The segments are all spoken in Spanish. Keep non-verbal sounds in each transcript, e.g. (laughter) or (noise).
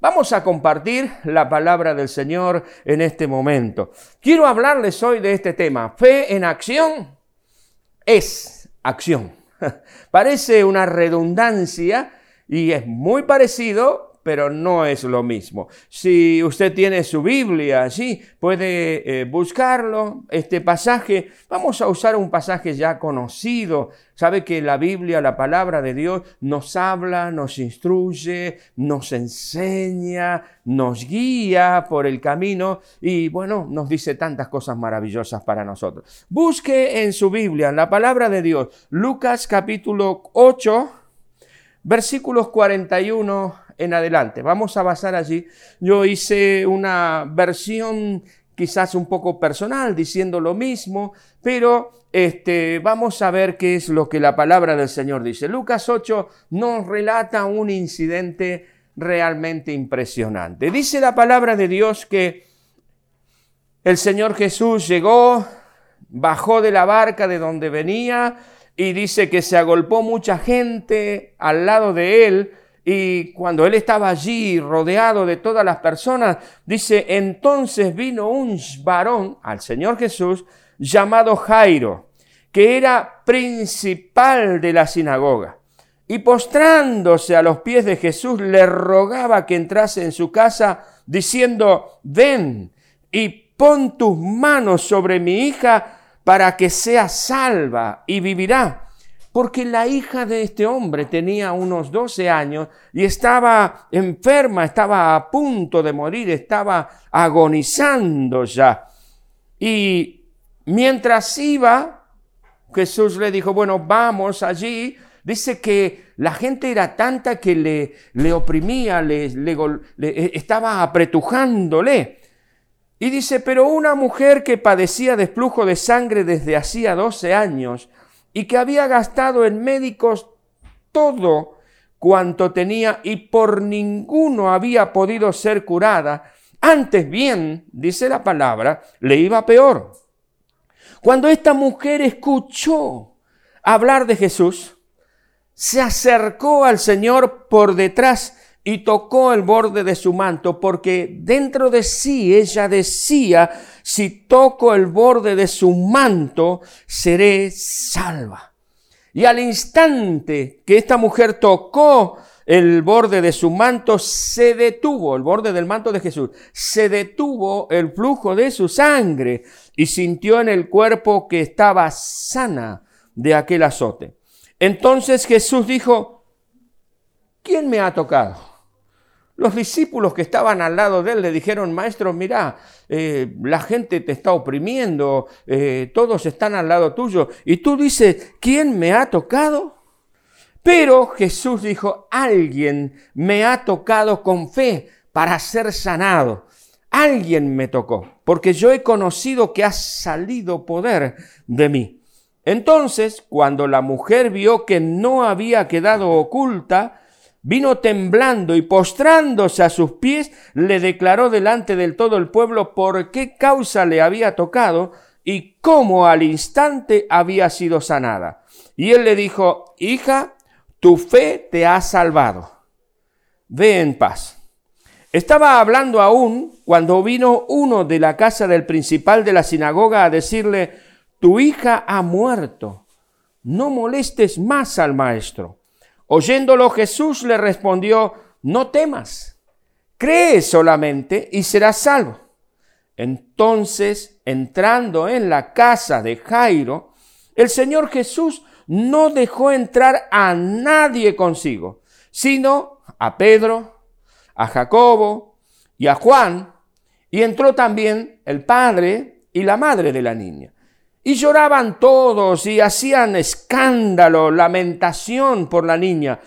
Vamos a compartir la palabra del Señor en este momento. Quiero hablarles hoy de este tema. Fe en acción es acción. (laughs) Parece una redundancia y es muy parecido pero no es lo mismo. Si usted tiene su Biblia allí, puede eh, buscarlo, este pasaje. Vamos a usar un pasaje ya conocido. Sabe que la Biblia, la palabra de Dios, nos habla, nos instruye, nos enseña, nos guía por el camino y bueno, nos dice tantas cosas maravillosas para nosotros. Busque en su Biblia, la palabra de Dios, Lucas capítulo 8, versículos 41 en adelante. Vamos a basar allí. Yo hice una versión quizás un poco personal, diciendo lo mismo, pero este, vamos a ver qué es lo que la palabra del Señor dice. Lucas 8 nos relata un incidente realmente impresionante. Dice la palabra de Dios que el Señor Jesús llegó, bajó de la barca de donde venía y dice que se agolpó mucha gente al lado de él y cuando él estaba allí rodeado de todas las personas, dice, entonces vino un varón al Señor Jesús llamado Jairo, que era principal de la sinagoga. Y postrándose a los pies de Jesús, le rogaba que entrase en su casa, diciendo, ven y pon tus manos sobre mi hija para que sea salva y vivirá porque la hija de este hombre tenía unos 12 años y estaba enferma, estaba a punto de morir, estaba agonizando ya. Y mientras iba, Jesús le dijo, bueno, vamos allí. Dice que la gente era tanta que le, le oprimía, le, le, le estaba apretujándole. Y dice, pero una mujer que padecía de de sangre desde hacía 12 años, y que había gastado en médicos todo cuanto tenía y por ninguno había podido ser curada, antes bien, dice la palabra, le iba peor. Cuando esta mujer escuchó hablar de Jesús, se acercó al Señor por detrás y tocó el borde de su manto, porque dentro de sí ella decía, si toco el borde de su manto, seré salva. Y al instante que esta mujer tocó el borde de su manto, se detuvo, el borde del manto de Jesús, se detuvo el flujo de su sangre y sintió en el cuerpo que estaba sana de aquel azote. Entonces Jesús dijo, ¿quién me ha tocado? Los discípulos que estaban al lado de él le dijeron, maestro, mira, eh, la gente te está oprimiendo, eh, todos están al lado tuyo. Y tú dices, ¿quién me ha tocado? Pero Jesús dijo, alguien me ha tocado con fe para ser sanado. Alguien me tocó, porque yo he conocido que ha salido poder de mí. Entonces, cuando la mujer vio que no había quedado oculta, vino temblando y postrándose a sus pies, le declaró delante del todo el pueblo por qué causa le había tocado y cómo al instante había sido sanada. Y él le dijo, hija, tu fe te ha salvado. Ve en paz. Estaba hablando aún cuando vino uno de la casa del principal de la sinagoga a decirle, tu hija ha muerto, no molestes más al maestro. Oyéndolo Jesús le respondió, no temas, cree solamente y serás salvo. Entonces, entrando en la casa de Jairo, el Señor Jesús no dejó entrar a nadie consigo, sino a Pedro, a Jacobo y a Juan, y entró también el padre y la madre de la niña. Y lloraban todos y hacían escándalo, lamentación por la niña.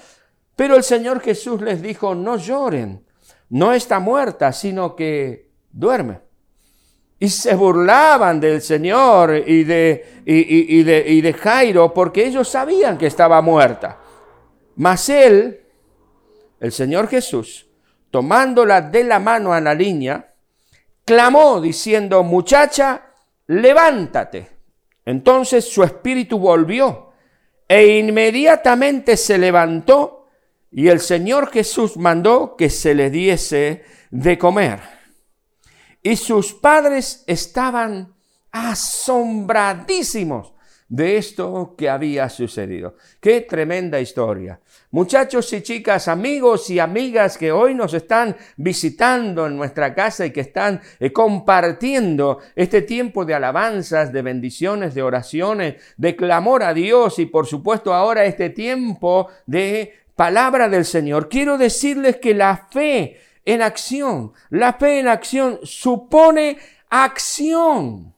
Pero el Señor Jesús les dijo, no lloren, no está muerta, sino que duerme. Y se burlaban del Señor y de, y, de, y de Jairo porque ellos sabían que estaba muerta. Mas él, el Señor Jesús, tomándola de la mano a la niña, clamó diciendo, muchacha, levántate. Entonces su espíritu volvió e inmediatamente se levantó Y el Señor Jesús mandó que se le diese de comer. Y sus padres estaban asombradísimos de esto que había sucedido. Qué tremenda historia. Muchachos y chicas, amigos y amigas que hoy nos están visitando en nuestra casa y que están eh, compartiendo este tiempo de alabanzas, de bendiciones, de oraciones, de clamor a Dios y por supuesto ahora este tiempo de palabra del Señor. Quiero decirles que la fe en acción, la fe en acción supone acción,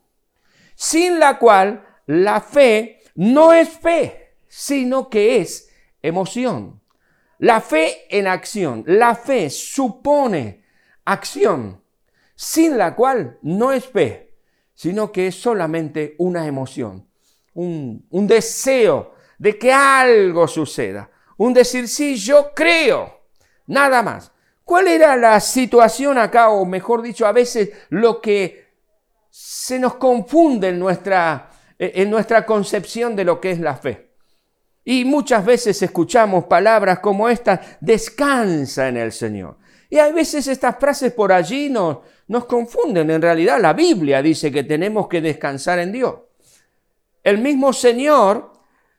sin la cual la fe no es fe, sino que es emoción. La fe en acción, la fe supone acción, sin la cual no es fe, sino que es solamente una emoción, un, deseo de que algo suceda, un decir, sí, yo creo, nada más. ¿Cuál era la situación acá, o mejor dicho, a veces lo que se nos confunde en nuestra en nuestra concepción de lo que es la fe. Y muchas veces escuchamos palabras como esta, descansa en el Señor. Y a veces estas frases por allí nos, nos confunden. En realidad la Biblia dice que tenemos que descansar en Dios. El mismo Señor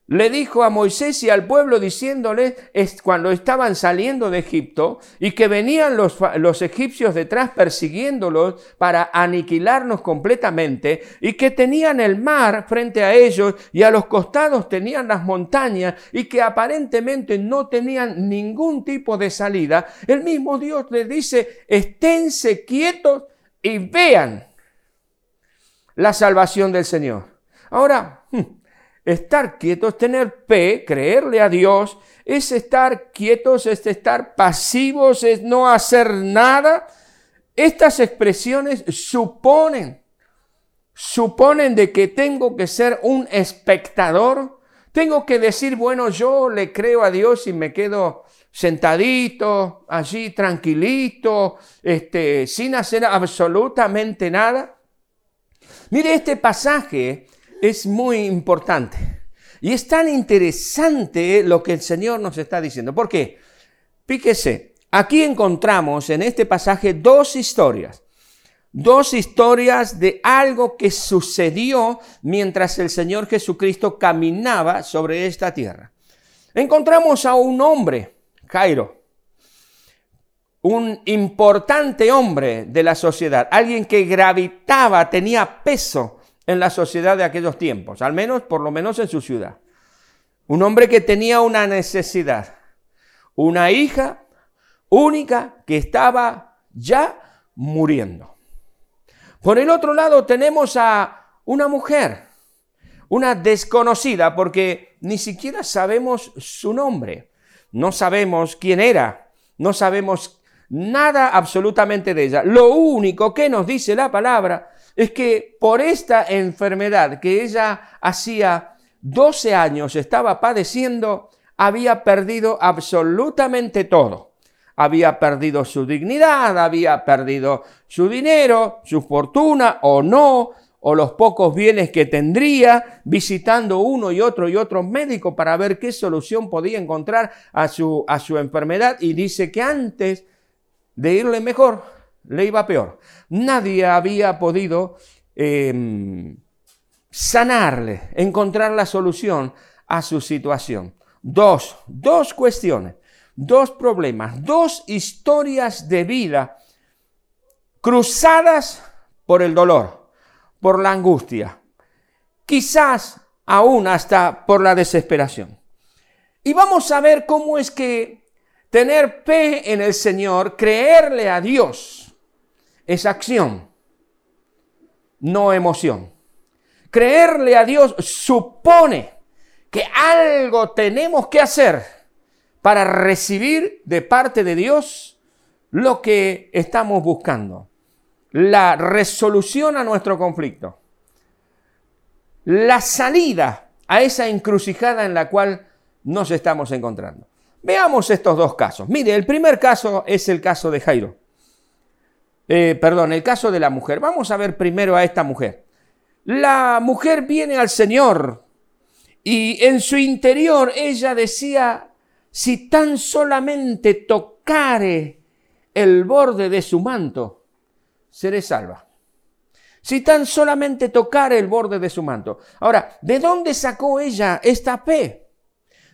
le dijo a Moisés y al pueblo diciéndole cuando estaban saliendo de Egipto y que venían los, los, egipcios detrás persiguiéndolos para aniquilarnos completamente y que tenían el mar frente a ellos y a los costados tenían las montañas y que aparentemente no tenían ningún tipo de salida, el mismo Dios les dice, esténse quietos y vean la salvación del Señor. Ahora, Estar quietos, tener fe, creerle a Dios, es estar quietos, es estar pasivos, es no hacer nada. Estas expresiones suponen, suponen de que tengo que ser un espectador. Tengo que decir, bueno, yo le creo a Dios y me quedo sentadito, allí tranquilito, este, sin hacer absolutamente nada. Mire, este pasaje es muy importante. Y es tan interesante lo que el Señor nos está diciendo. ¿Por qué? Fíjese, aquí encontramos en este pasaje dos historias. Dos historias de algo que sucedió mientras el Señor Jesucristo caminaba sobre esta tierra. Encontramos a un hombre, Jairo, un importante hombre de la sociedad, alguien que gravitaba, tenía peso en la sociedad de aquellos tiempos, al menos, por lo menos en su ciudad. Un hombre que tenía una necesidad, una hija única que estaba ya muriendo. Por el otro lado tenemos a una mujer, una desconocida, porque ni siquiera sabemos su nombre, no sabemos quién era, no sabemos nada absolutamente de ella. Lo único que nos dice la palabra es que por esta enfermedad que ella hacía 12 años estaba padeciendo, había perdido absolutamente todo. Había perdido su dignidad, había perdido su dinero, su fortuna o no, o los pocos bienes que tendría, visitando uno y otro y otro médico para ver qué solución podía encontrar a su, a su enfermedad. Y dice que antes de irle mejor, le iba peor. Nadie había podido em, sanarle, encontrar la solución a su situación. Dos, dos cuestiones, dos problemas, dos historias de vida cruzadas por el dolor, por la angustia, quizás aún hasta por la desesperación. Y vamos a ver cómo es que tener fe en el Señor, creerle a Dios, es acción, no emoción. Creerle a Dios supone que algo tenemos que hacer para recibir de parte de Dios lo que estamos buscando. La resolución a nuestro conflicto. La salida a esa encrucijada en la cual nos estamos encontrando. Veamos estos dos casos. Mire, el primer caso es el caso de Jairo. Eh, perdón, el caso de la mujer. Vamos a ver primero a esta mujer. La mujer viene al Señor y en su interior ella decía, si tan solamente tocare el borde de su manto, seré salva. Si tan solamente tocare el borde de su manto. Ahora, ¿de dónde sacó ella esta fe?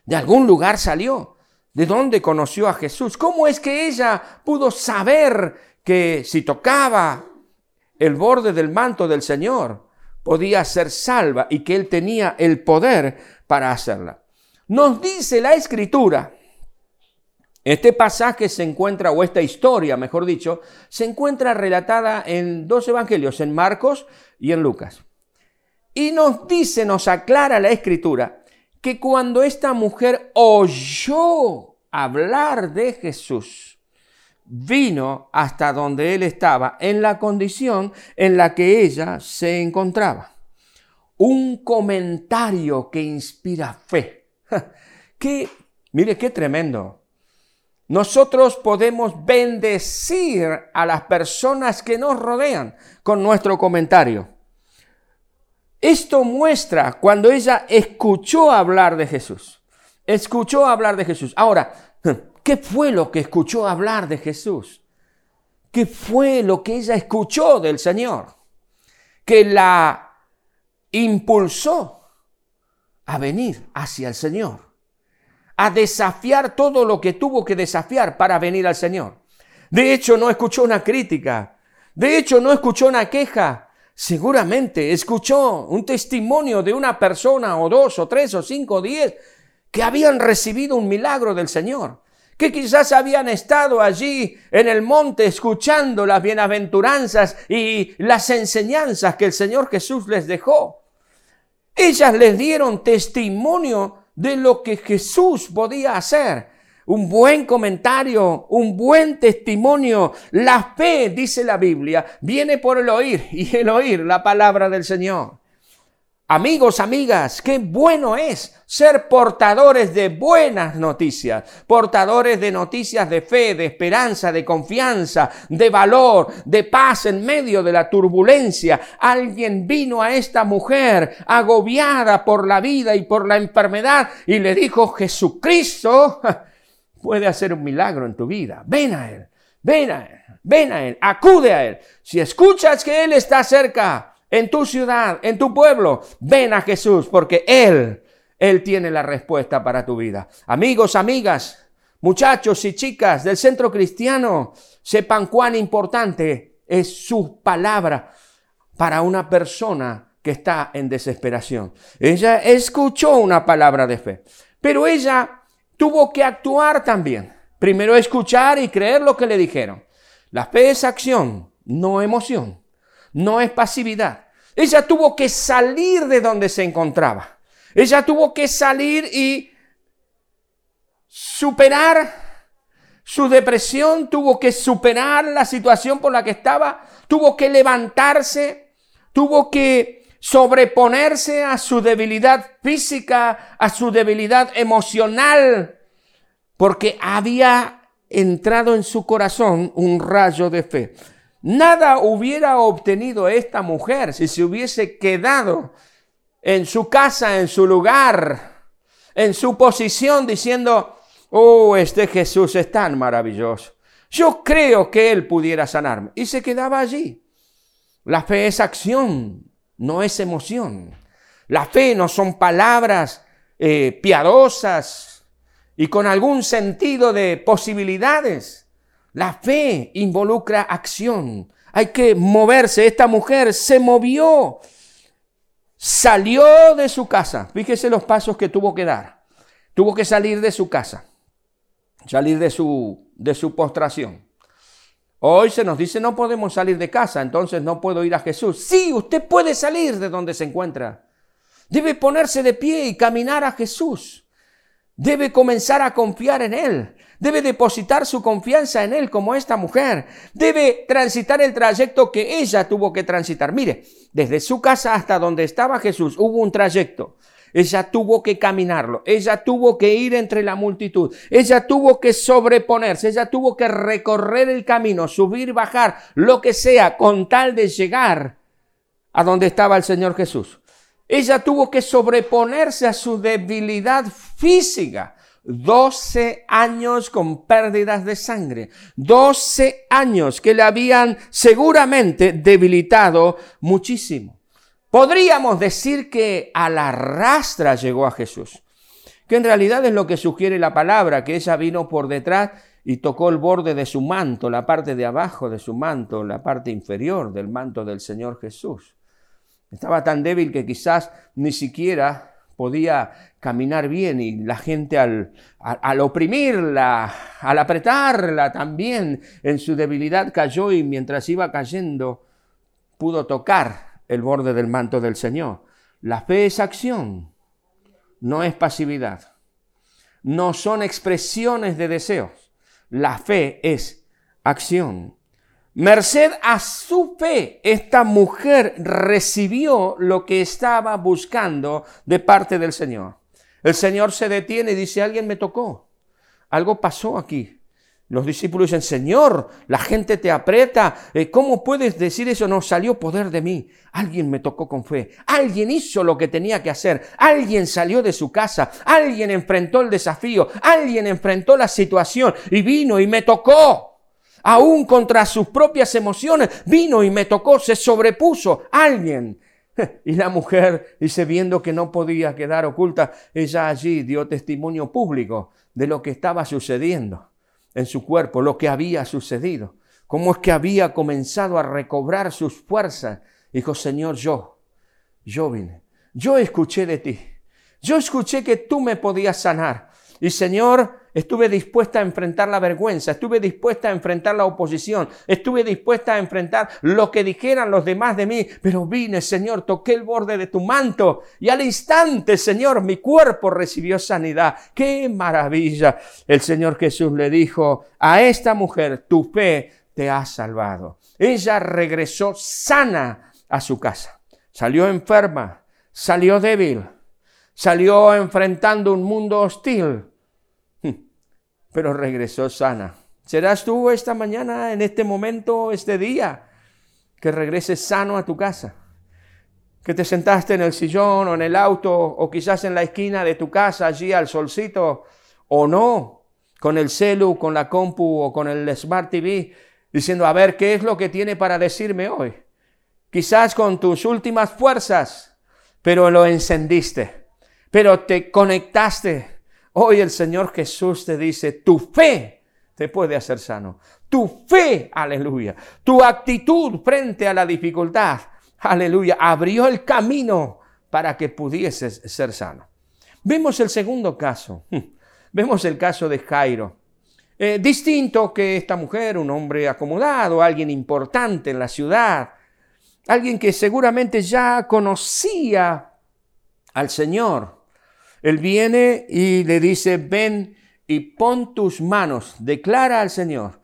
De algún lugar salió. ¿De dónde conoció a Jesús? ¿Cómo es que ella pudo saber que si tocaba el borde del manto del Señor, podía ser salva y que Él tenía el poder para hacerla? Nos dice la Escritura este pasaje se encuentra, o esta historia, mejor dicho, se encuentra relatada en dos evangelios, en Marcos y en Lucas. Y nos dice, nos aclara la escritura, que cuando esta mujer oyó hablar de Jesús, vino hasta donde él estaba, en la condición en la que ella se encontraba. Un comentario que inspira fe. (laughs) Que, mire, qué tremendo nosotros podemos bendecir a las personas que nos rodean con nuestro comentario. Esto muestra cuando ella escuchó hablar de Jesús. Escuchó hablar de Jesús. Ahora, ¿qué fue lo que escuchó hablar de Jesús? ¿Qué fue lo que ella escuchó del Señor? Que la impulsó a venir hacia el Señor a desafiar todo lo que tuvo que desafiar para venir al Señor. De hecho, no escuchó una crítica. De hecho, no escuchó una queja. Seguramente escuchó un testimonio de una persona o dos o tres o cinco o diez que habían recibido un milagro del Señor, que quizás habían estado allí en el monte escuchando las bienaventuranzas y las enseñanzas que el Señor Jesús les dejó. Ellas les dieron testimonio de lo que Jesús podía hacer. Un buen comentario, un buen testimonio. La fe, dice la Biblia, viene por el oír y el oír la palabra del Señor. Amigos, amigas, qué bueno es ser portadores de buenas noticias, portadores de noticias de fe, de esperanza, de confianza, de valor, de paz en medio de la turbulencia. Alguien vino a esta mujer agobiada por la vida y por la enfermedad y le dijo, Jesucristo (laughs) puede hacer un milagro en tu vida. Ven a Él, ven a Él, ven a Él, acude a Él. Si escuchas que Él está cerca, en tu ciudad, en tu pueblo, ven a Jesús porque Él, Él tiene la respuesta para tu vida. Amigos, amigas, muchachos y chicas del centro cristiano, sepan cuán importante es su palabra para una persona que está en desesperación. Ella escuchó una palabra de fe, pero ella tuvo que actuar también. Primero escuchar y creer lo que le dijeron. La fe es acción, no emoción no es pasividad. Ella tuvo que salir de donde se encontraba. Ella tuvo que salir y superar su depresión, tuvo que superar la situación por la que estaba, tuvo que levantarse, tuvo que sobreponerse a su debilidad física, a su debilidad emocional, porque había entrado en su corazón un rayo de fe. Nada hubiera obtenido esta mujer si se hubiese quedado en su casa, en su lugar, en su posición, diciendo, oh, este Jesús es tan maravilloso. Yo creo que Él pudiera sanarme. Y se quedaba allí. La fe es acción, no es emoción. La fe no son palabras eh, piadosas y con algún sentido de posibilidades. La fe involucra acción. Hay que moverse. Esta mujer se movió. Salió de su casa. Fíjese los pasos que tuvo que dar. Tuvo que salir de su casa. Salir de su, de su postración. Hoy se nos dice no podemos salir de casa, entonces no puedo ir a Jesús. Sí, usted puede salir de donde se encuentra. Debe ponerse de pie y caminar a Jesús. Debe comenzar a confiar en Él. Debe depositar su confianza en Él como esta mujer. Debe transitar el trayecto que ella tuvo que transitar. Mire, desde su casa hasta donde estaba Jesús hubo un trayecto. Ella tuvo que caminarlo, ella tuvo que ir entre la multitud, ella tuvo que sobreponerse, ella tuvo que recorrer el camino, subir, bajar, lo que sea, con tal de llegar a donde estaba el Señor Jesús. Ella tuvo que sobreponerse a su debilidad física. 12 años con pérdidas de sangre, 12 años que le habían seguramente debilitado muchísimo. Podríamos decir que a la rastra llegó a Jesús, que en realidad es lo que sugiere la palabra, que ella vino por detrás y tocó el borde de su manto, la parte de abajo de su manto, la parte inferior del manto del Señor Jesús. Estaba tan débil que quizás ni siquiera podía caminar bien y la gente al, al, oprimirla, al apretarla también en su debilidad cayó y mientras iba cayendo pudo tocar el borde del manto del Señor. La fe es acción, no es pasividad. No son expresiones de deseos. La fe es acción. Merced a su fe, esta mujer recibió lo que estaba buscando de parte del Señor. El Señor se detiene y dice, alguien me tocó, algo pasó aquí. Los discípulos dicen, Señor, la gente te aprieta, eh, ¿cómo puedes decir eso? No salió poder de mí. Alguien me tocó con fe, alguien hizo lo que tenía que hacer, alguien salió de su casa, alguien enfrentó el desafío, alguien enfrentó la situación y vino y me tocó aún contra sus propias emociones, vino y me tocó, se sobrepuso alguien. (laughs) Y la mujer, dice, viendo que no podía quedar oculta, ella allí dio testimonio público de lo que estaba sucediendo en su cuerpo, lo que había sucedido, cómo es que había comenzado a recobrar sus fuerzas. Dijo, Señor, yo, yo vine, yo escuché de ti, yo escuché que tú me podías sanar. Y Señor, estuve dispuesta a enfrentar la vergüenza, estuve dispuesta a enfrentar la oposición, estuve dispuesta a enfrentar lo que dijeran los demás de mí, pero vine, Señor, toqué el borde de tu manto y al instante, Señor, mi cuerpo recibió sanidad. ¡Qué maravilla! El Señor Jesús le dijo a esta mujer, tu fe te ha salvado. Ella regresó sana a su casa. Salió enferma, salió débil, salió enfrentando un mundo hostil, pero regresó sana. ¿Serás tú esta mañana, en este momento, este día, que regreses sano a tu casa? Que te sentaste en el sillón o en el auto o quizás en la esquina de tu casa, allí al solcito, o no, con el celu, con la compu o con el Smart TV, diciendo, a ver, ¿qué es lo que tiene para decirme hoy? Quizás con tus últimas fuerzas, pero lo encendiste, pero te conectaste Hoy el Señor Jesús te dice, tu fe te puede hacer sano. Tu fe, aleluya. Tu actitud frente a la dificultad, aleluya, abrió el camino para que pudieses ser sano. Vemos el segundo caso. (laughs) Vemos el caso de Jairo. Eh, distinto que esta mujer, un hombre acomodado, alguien importante en la ciudad, alguien que seguramente ya conocía al Señor. Él viene y le dice, ven y pon tus manos, declara al Señor.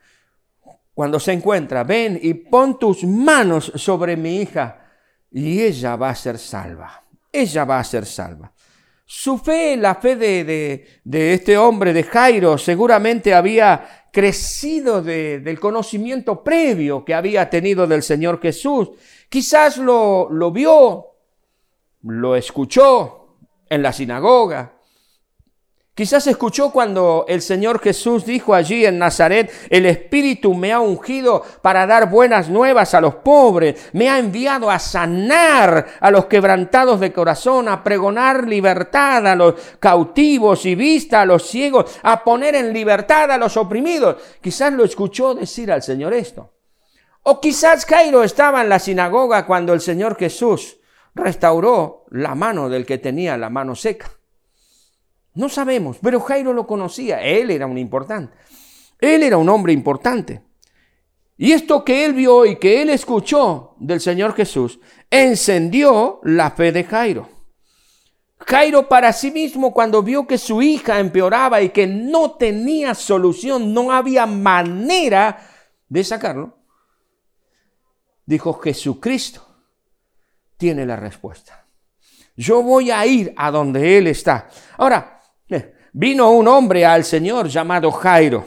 Cuando se encuentra, ven y pon tus manos sobre mi hija y ella va a ser salva. Ella va a ser salva. Su fe, la fe de, de, este hombre, de Jairo, seguramente había crecido del conocimiento previo que había tenido del Señor Jesús. Quizás lo, lo vio, lo escuchó, en la sinagoga. Quizás escuchó cuando el Señor Jesús dijo allí en Nazaret, el Espíritu me ha ungido para dar buenas nuevas a los pobres, me ha enviado a sanar a los quebrantados de corazón, a pregonar libertad a los cautivos y vista a los ciegos, a poner en libertad a los oprimidos. Quizás lo escuchó decir al Señor esto. O quizás Cairo estaba en la sinagoga cuando el Señor Jesús restauró la mano del que tenía la mano seca. No sabemos, pero Jairo lo conocía, él era un importante, él era un hombre importante. Y esto que él vio y que él escuchó del Señor Jesús encendió la fe de Jairo. Jairo para sí mismo cuando vio que su hija empeoraba y que no tenía solución, no había manera de sacarlo, dijo Jesucristo tiene la respuesta. Yo voy a ir a donde Él está. Ahora, eh, vino un hombre al Señor llamado Jairo.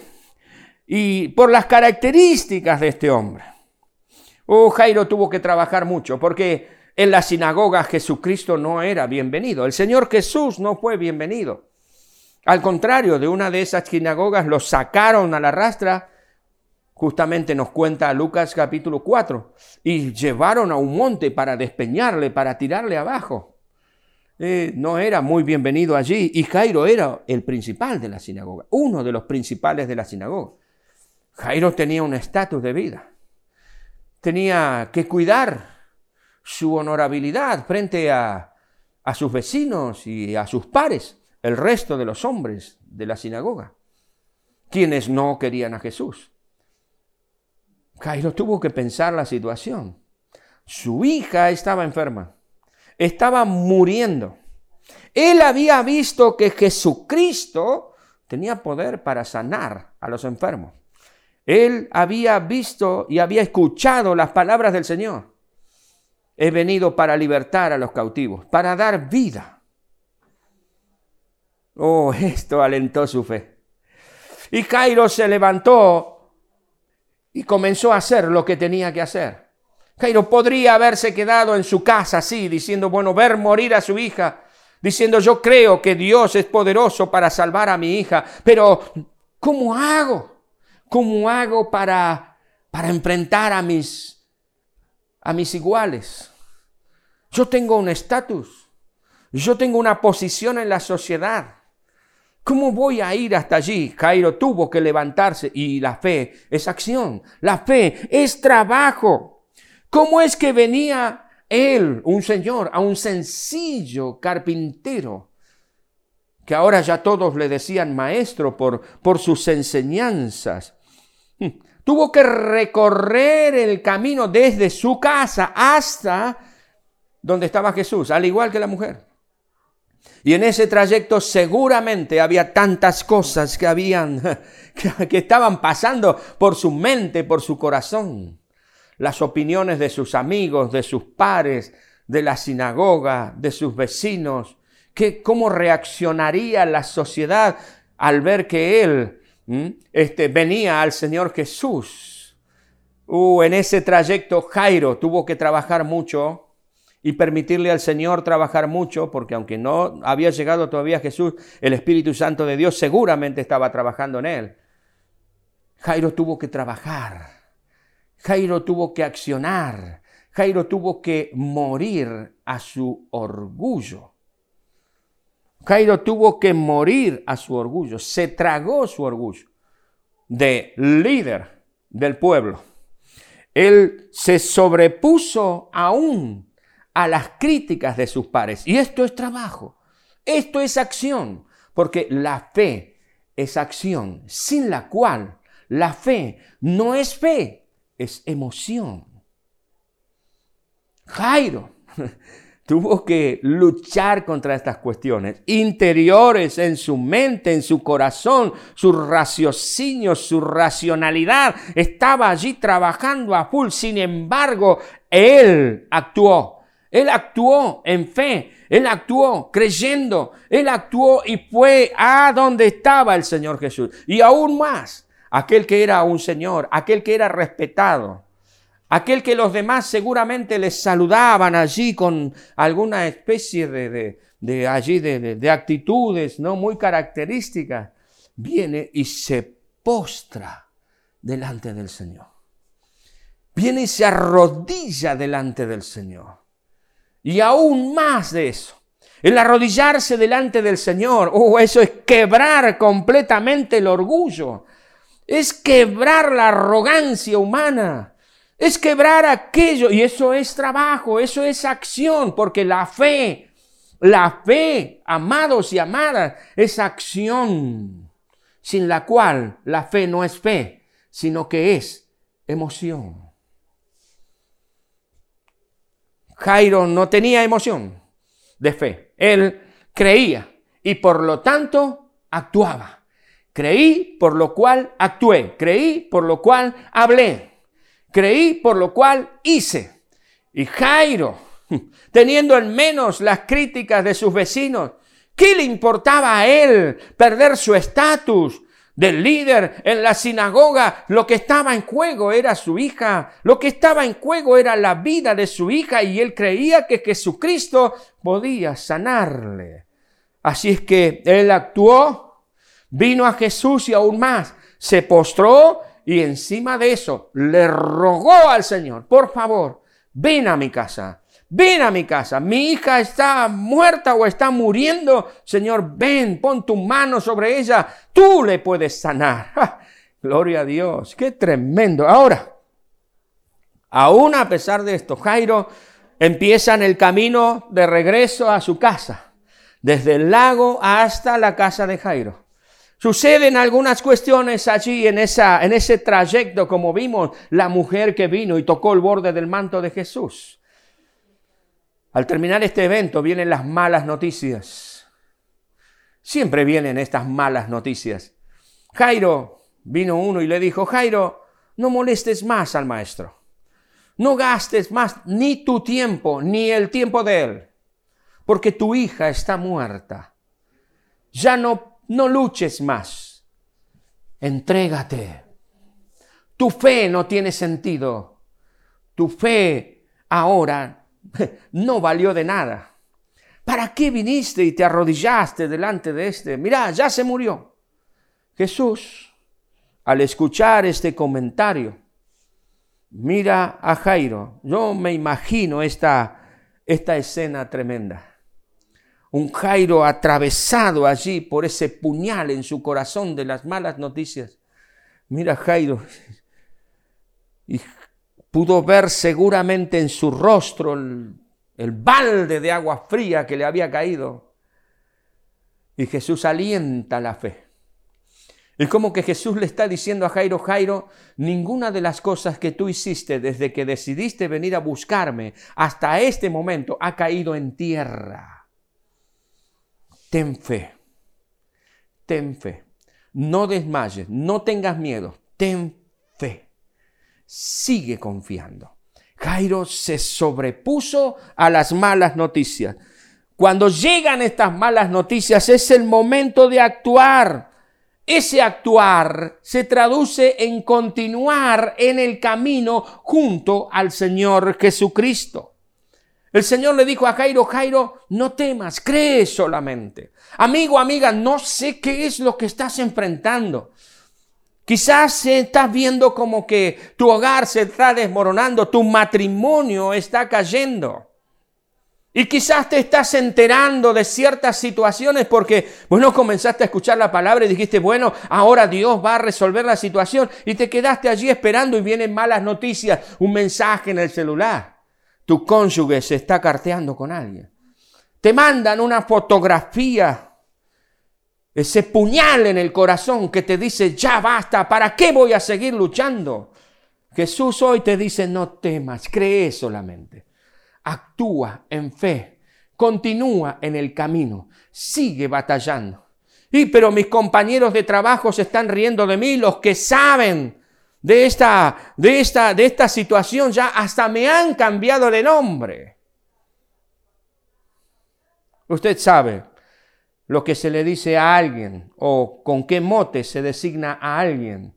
Y por las características de este hombre, oh, Jairo tuvo que trabajar mucho porque en la sinagoga Jesucristo no era bienvenido. El Señor Jesús no fue bienvenido. Al contrario, de una de esas sinagogas lo sacaron a la rastra, justamente nos cuenta Lucas capítulo 4, y llevaron a un monte para despeñarle, para tirarle abajo. Eh, no era muy bienvenido allí y Jairo era el principal de la sinagoga, uno de los principales de la sinagoga. Jairo tenía un estatus de vida, tenía que cuidar su honorabilidad frente a, a sus vecinos y a sus pares, el resto de los hombres de la sinagoga, quienes no querían a Jesús. Jairo tuvo que pensar la situación. Su hija estaba enferma estaba muriendo. Él había visto que Jesucristo tenía poder para sanar a los enfermos. Él había visto y había escuchado las palabras del Señor. He venido para libertar a los cautivos, para dar vida. Oh, esto alentó su fe. Y Cairo se levantó y comenzó a hacer lo que tenía que hacer. Jairo podría haberse quedado en su casa así, diciendo, bueno, ver morir a su hija, diciendo, yo creo que Dios es poderoso para salvar a mi hija, pero ¿cómo hago? ¿Cómo hago para, para enfrentar a mis, a mis iguales? Yo tengo un estatus, yo tengo una posición en la sociedad. ¿Cómo voy a ir hasta allí? Jairo tuvo que levantarse y la fe es acción, la fe es trabajo. ¿Cómo es que venía él, un señor, a un sencillo carpintero, que ahora ya todos le decían maestro por, por sus enseñanzas? Hmm. Tuvo que recorrer el camino desde su casa hasta donde estaba Jesús, al igual que la mujer. Y en ese trayecto seguramente había tantas cosas que habían, (laughs) que, estaban pasando por su mente, por su corazón. Las opiniones de sus amigos, de sus pares, de la sinagoga, de sus vecinos, que, cómo reaccionaría la sociedad al ver que él este, venía al Señor Jesús. Uh, en ese trayecto Jairo tuvo que trabajar mucho y permitirle al Señor trabajar mucho, porque aunque no había llegado todavía Jesús, el Espíritu Santo de Dios seguramente estaba trabajando en él. Jairo tuvo que trabajar Jairo tuvo que accionar, Jairo tuvo que morir a su orgullo. Jairo tuvo que morir a su orgullo, se tragó su orgullo de líder del pueblo. Él se sobrepuso aún a las críticas de sus pares. Y esto es trabajo, esto es acción, porque la fe es acción, sin la cual la fe no es fe, es emoción. Jairo (laughs) tuvo que luchar contra estas cuestiones interiores en su mente, en su corazón, su raciocinio, su racionalidad. Estaba allí trabajando a full. Sin embargo, él actuó. Él actuó en fe, él actuó creyendo, él actuó y fue a donde estaba el Señor Jesús. Y aún más, aquel que era un señor, aquel que era respetado, aquel que los demás seguramente les saludaban allí con alguna especie de, de, allí de, actitudes no muy características, viene y se postra delante del Señor. Viene y se arrodilla delante del Señor. Y aún más de eso, el arrodillarse delante del Señor, oh, eso es quebrar completamente el orgullo, es quebrar la arrogancia humana, es quebrar aquello, y eso es trabajo, eso es acción, porque la fe, la fe, amados y amadas, es acción, sin la cual la fe no es fe, sino que es emoción. Jairo no tenía emoción de fe, él creía y por lo tanto actuaba. Creí, por lo cual actué. Creí, por lo cual hablé. Creí, por lo cual hice. Y Jairo, (laughs) teniendo en menos las críticas de sus vecinos, ¿qué le importaba a él perder su estatus? Del líder en la sinagoga, lo que estaba en juego era su hija, lo que estaba en juego era la vida de su hija y él creía que Jesucristo podía sanarle. Así es que él actuó Vino a Jesús y aún más, se postró y encima de eso le rogó al Señor, por favor, ven a mi casa, ven a mi casa, mi hija está muerta o está muriendo, Señor, ven, pon tu mano sobre ella, tú le puedes sanar. (laughs) Gloria a Dios, qué tremendo. Ahora, aún a pesar de esto, Jairo empieza en el camino de regreso a su casa, desde el lago hasta la casa de Jairo. Suceden algunas cuestiones allí en, esa, en ese trayecto, como vimos la mujer que vino y tocó el borde del manto de Jesús. Al terminar este evento vienen las malas noticias. Siempre vienen estas malas noticias. Jairo, vino uno y le dijo, Jairo, no molestes más al maestro. No gastes más ni tu tiempo ni el tiempo de él, porque tu hija está muerta. Ya no, no luches más. Entrégate. Tu fe no tiene sentido. Tu fe ahora (laughs) no valió de nada. ¿Para qué viniste y te arrodillaste delante de este? Mira, ya se murió. Jesús, al escuchar este comentario, mira a Jairo. Yo me imagino esta, esta escena tremenda. Un Jairo atravesado allí por ese puñal en su corazón de las malas noticias. Mira Jairo. (laughs) Y pudo ver seguramente en su rostro el, balde de agua fría que le había caído. Y Jesús alienta la fe. Es como que Jesús le está diciendo a Jairo, Jairo, ninguna de las cosas que tú hiciste desde que decidiste venir a buscarme hasta este momento ha caído en tierra. Ten fe, ten fe, no desmayes, no tengas miedo, ten fe, sigue confiando. Jairo se sobrepuso a las malas noticias. Cuando llegan estas malas noticias es el momento de actuar. Ese actuar se traduce en continuar en el camino junto al Señor Jesucristo. El Señor le dijo a Jairo, Jairo, no temas, cree solamente. Amigo, amiga, no sé qué es lo que estás enfrentando. Quizás estás viendo como que tu hogar se está desmoronando, tu matrimonio está cayendo. Y quizás te estás enterando de ciertas situaciones porque, bueno, comenzaste a escuchar la palabra y dijiste, bueno, ahora Dios va a resolver la situación y te quedaste allí esperando y vienen malas noticias, un mensaje en el celular. Tu cónyuge se está carteando con alguien. Te mandan una fotografía, ese puñal en el corazón que te dice, ya basta, ¿para qué voy a seguir luchando? Jesús hoy te dice, no temas, cree solamente actúa en fe, continúa en el camino, sigue batallando. Y pero mis compañeros de trabajo se están riendo de mí, los que saben de esta, de esta, de esta situación ya hasta me han cambiado de nombre. Usted sabe lo que se le dice a alguien o con qué mote se designa a alguien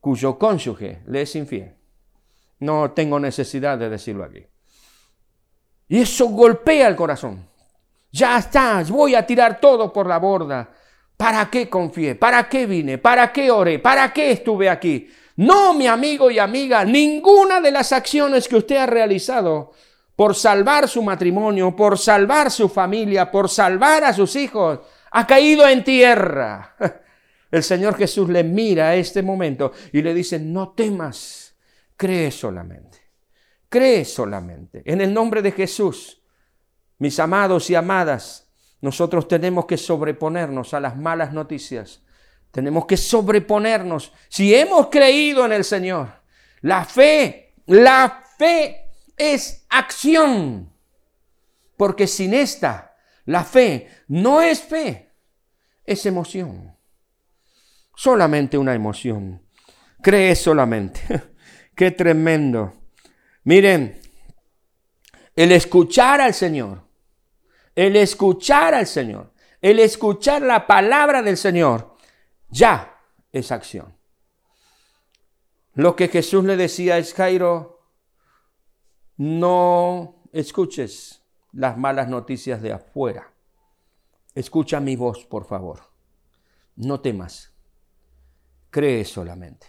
cuyo cónyuge le es infiel. No tengo necesidad de decirlo aquí. Y eso golpea el corazón. Ya está, voy a tirar todo por la borda. ¿Para qué confié? ¿Para qué vine? ¿Para qué oré? ¿Para qué estuve aquí? No, mi amigo y amiga, ninguna de las acciones que usted ha realizado por salvar su matrimonio, por salvar su familia, por salvar a sus hijos, ha caído en tierra. (laughs) El Señor Jesús le mira a este momento y le dice, no temas, cree solamente. Cree solamente. En el nombre de Jesús, mis amados y amadas, nosotros tenemos que sobreponernos a las malas noticias. Tenemos que sobreponernos. Si hemos creído en el Señor, la fe, la fe es acción. Porque sin esta, la fe no es fe, es emoción. Solamente una emoción. Cree solamente. (laughs) Qué tremendo. Miren, el escuchar al Señor, el escuchar al Señor, el escuchar la palabra del Señor, ya es acción. Lo que Jesús le decía es, Jairo, no escuches las malas noticias de afuera. Escucha mi voz, por favor. no temas, cree solamente.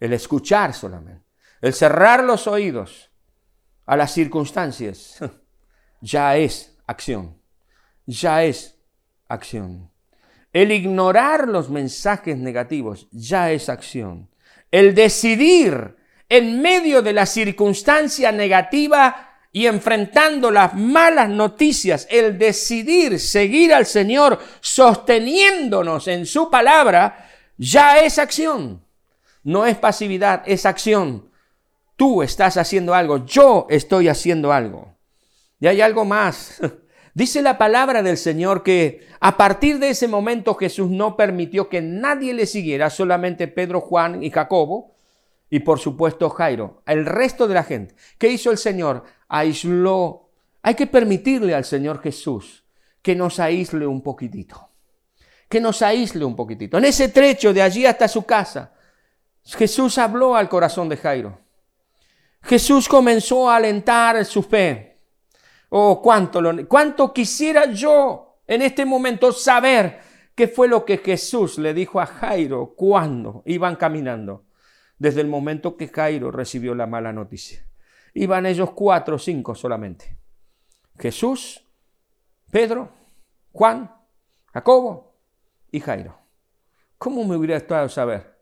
El escuchar solamente, el cerrar los oídos a las circunstancias, (laughs) ya es acción, ya es acción. El ignorar los mensajes negativos ya es acción. El decidir en medio de la circunstancia negativa y enfrentando las malas noticias, el decidir seguir al Señor sosteniéndonos en su palabra, ya es acción. No es pasividad, es acción. Tú estás haciendo algo, yo estoy haciendo algo. Y hay algo más. (laughs) Dice la palabra del Señor que a partir de ese momento Jesús no permitió que nadie le siguiera, solamente Pedro, Juan y Jacobo, y por supuesto Jairo, el resto de la gente. ¿Qué hizo el Señor? Aisló. Hay que permitirle al Señor Jesús que nos aísle un poquitito. Que nos aísle un poquitito. En ese trecho de allí hasta su casa, Jesús habló al corazón de Jairo. Jesús comenzó a alentar su fe. Oh, cuánto, lo, cuánto quisiera yo en este momento saber qué fue lo que Jesús le dijo a Jairo cuando iban caminando, desde el momento que Jairo recibió la mala noticia. Iban ellos cuatro o cinco solamente. Jesús, Pedro, Juan, Jacobo y Jairo. ¿Cómo me hubiera gustado saber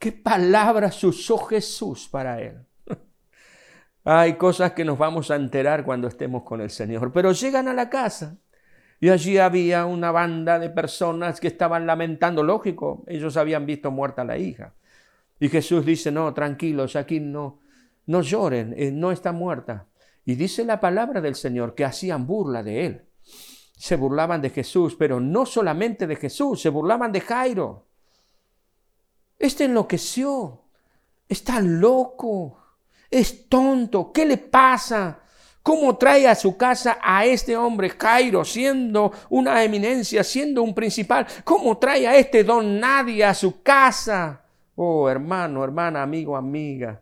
qué palabras usó Jesús para él? (laughs) Hay cosas que nos vamos a enterar cuando estemos con el Señor, pero llegan a la casa y allí había una banda de personas que estaban lamentando, lógico, ellos habían visto muerta a la hija. Y Jesús dice, no, tranquilos, aquí no, no lloren, eh, no está muerta. Y dice la palabra del Señor que hacían burla de él. Se burlaban de Jesús, pero no solamente de Jesús, se burlaban de Jairo. Este enloqueció, está loco es tonto, ¿qué le pasa? ¿Cómo trae a su casa a este hombre Cairo siendo una eminencia, siendo un principal? ¿Cómo trae a este don nadie a su casa? Oh, hermano, hermana, amigo, amiga.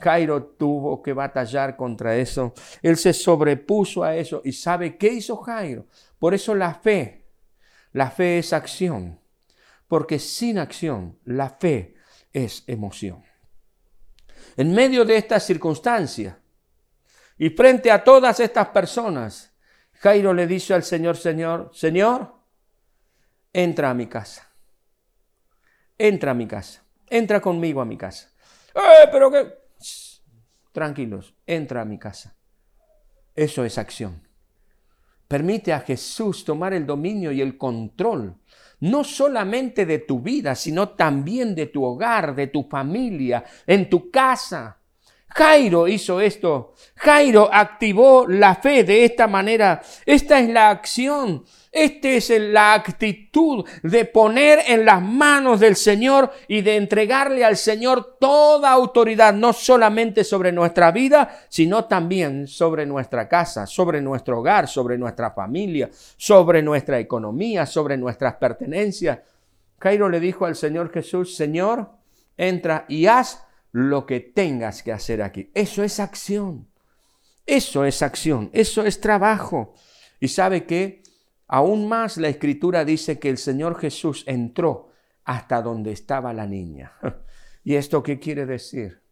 Cairo tuvo que batallar contra eso. Él se sobrepuso a eso. ¿Y sabe qué hizo Jairo? Por eso la fe, la fe es acción. Porque sin acción, la fe es emoción en medio de esta circunstancia y frente a todas estas personas, Jairo le dice al Señor, Señor, Señor, entra a mi casa. Entra a mi casa. Entra conmigo a mi casa. ¡Eh, pero qué! Tranquilos, entra a mi casa. Eso es acción. Permite a Jesús tomar el dominio y el control no solamente de tu vida, sino también de tu hogar, de tu familia, en tu casa. Jairo hizo esto. Jairo activó la fe de esta manera. Esta es la acción esta es la actitud de poner en las manos del Señor y de entregarle al Señor toda autoridad, no solamente sobre nuestra vida, sino también sobre nuestra casa, sobre nuestro hogar, sobre nuestra familia, sobre nuestra economía, sobre nuestras pertenencias. Cairo le dijo al Señor Jesús, Señor, entra y haz lo que tengas que hacer aquí. Eso es acción. Eso es acción. Eso es trabajo. Y sabe que Aún más la escritura dice que el Señor Jesús entró hasta donde estaba la niña. (laughs) ¿Y esto qué quiere decir?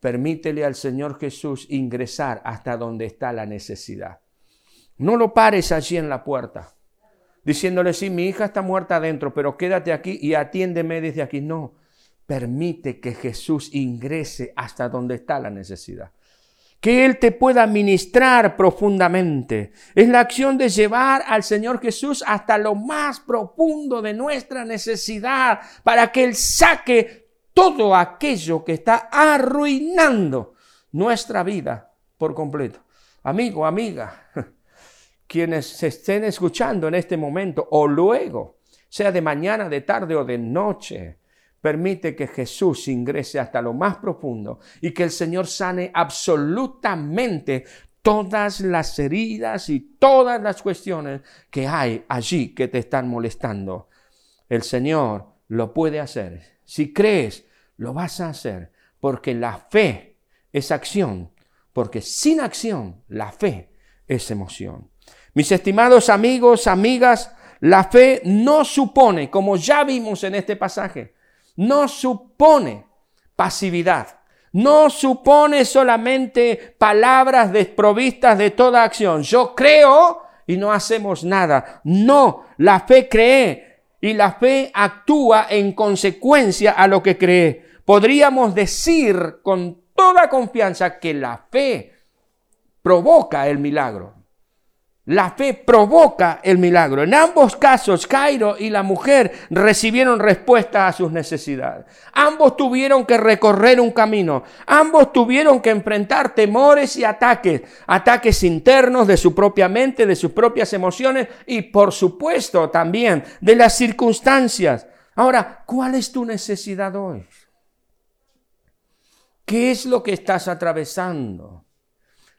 Permítele al Señor Jesús ingresar hasta donde está la necesidad. No lo pares allí en la puerta, diciéndole, sí, mi hija está muerta adentro, pero quédate aquí y atiéndeme desde aquí. No, permite que Jesús ingrese hasta donde está la necesidad que Él te pueda ministrar profundamente. Es la acción de llevar al Señor Jesús hasta lo más profundo de nuestra necesidad para que Él saque todo aquello que está arruinando nuestra vida por completo. Amigo, amiga, (laughs) quienes se estén escuchando en este momento o luego, sea de mañana, de tarde o de noche, Permite que Jesús ingrese hasta lo más profundo y que el Señor sane absolutamente todas las heridas y todas las cuestiones que hay allí que te están molestando. El Señor lo puede hacer. Si crees, lo vas a hacer, porque la fe es acción, porque sin acción la fe es emoción. Mis estimados amigos, amigas, La fe no supone, como ya vimos en este pasaje, no supone pasividad. No supone solamente palabras desprovistas de toda acción. Yo creo y no hacemos nada. No, la fe cree y la fe actúa en consecuencia a lo que cree. Podríamos decir con toda confianza que la fe provoca el milagro. La fe provoca el milagro. En ambos casos, Cairo y la mujer recibieron respuesta a sus necesidades. Ambos tuvieron que recorrer un camino. Ambos tuvieron que enfrentar temores y ataques. Ataques internos de su propia mente, de sus propias emociones y por supuesto también de las circunstancias. Ahora, ¿cuál es tu necesidad hoy? ¿Qué es lo que estás atravesando?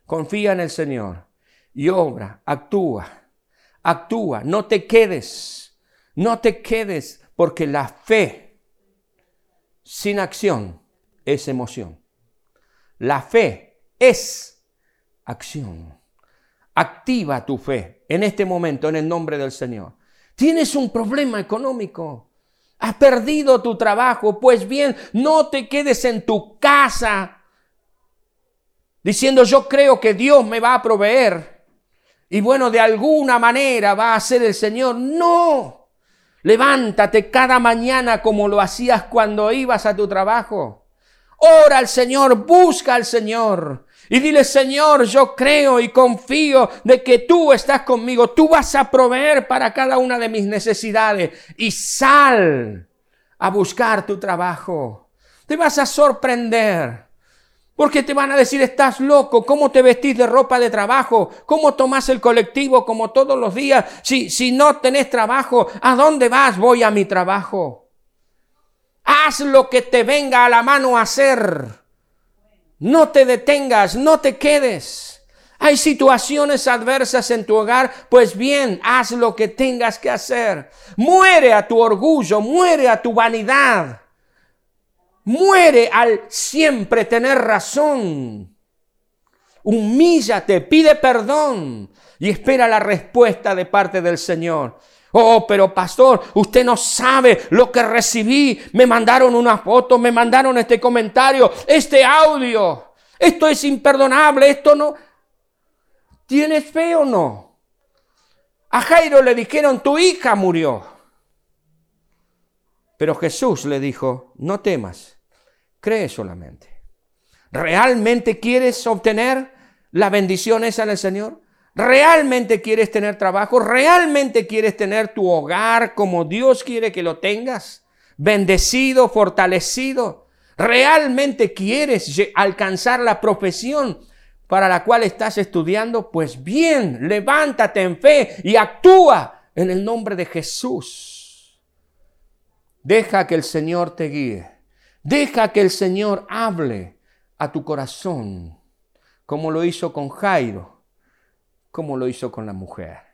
Confía en el Señor y obra, actúa, actúa, no te quedes, no te quedes, porque la fe sin acción es emoción. La fe es acción. Activa tu fe en este momento en el nombre del Señor. Tienes un problema económico. Has perdido tu trabajo. Pues bien, no te quedes en tu casa diciendo yo creo que Dios me va a proveer y bueno, de alguna manera va a ser el Señor. No. Levántate cada mañana como lo hacías cuando ibas a tu trabajo. Ora al Señor, busca al Señor. Y dile, Señor, yo creo y confío de que tú estás conmigo. Tú vas a proveer para cada una de mis necesidades. Y sal a buscar tu trabajo. Te vas a sorprender. Porque te van a decir, estás loco, ¿cómo te vestís de ropa de trabajo? ¿Cómo tomás el colectivo como todos los días? Si, si no tenés trabajo, ¿a dónde vas? Voy a mi trabajo. Haz lo que te venga a la mano a hacer. No te detengas, no te quedes. Hay situaciones adversas en tu hogar, pues bien, haz lo que tengas que hacer. Muere a tu orgullo, muere a tu vanidad. Muere al siempre tener razón. Humíllate, pide perdón y espera la respuesta de parte del Señor. Oh, pero pastor, usted no sabe lo que recibí. Me mandaron una foto, me mandaron este comentario, este audio. Esto es imperdonable, esto no. ¿Tienes fe o no? A Jairo le dijeron, tu hija murió. Pero Jesús le dijo, no temas, cree solamente. ¿Realmente quieres obtener la bendición esa del Señor? ¿Realmente quieres tener trabajo? ¿Realmente quieres tener tu hogar como Dios quiere que lo tengas? Bendecido, fortalecido. ¿Realmente quieres alcanzar la profesión para la cual estás estudiando? Pues bien, levántate en fe y actúa en el nombre de Jesús. Deja que el Señor te guíe. Deja que el Señor hable a tu corazón, como lo hizo con Jairo, como lo hizo con la mujer.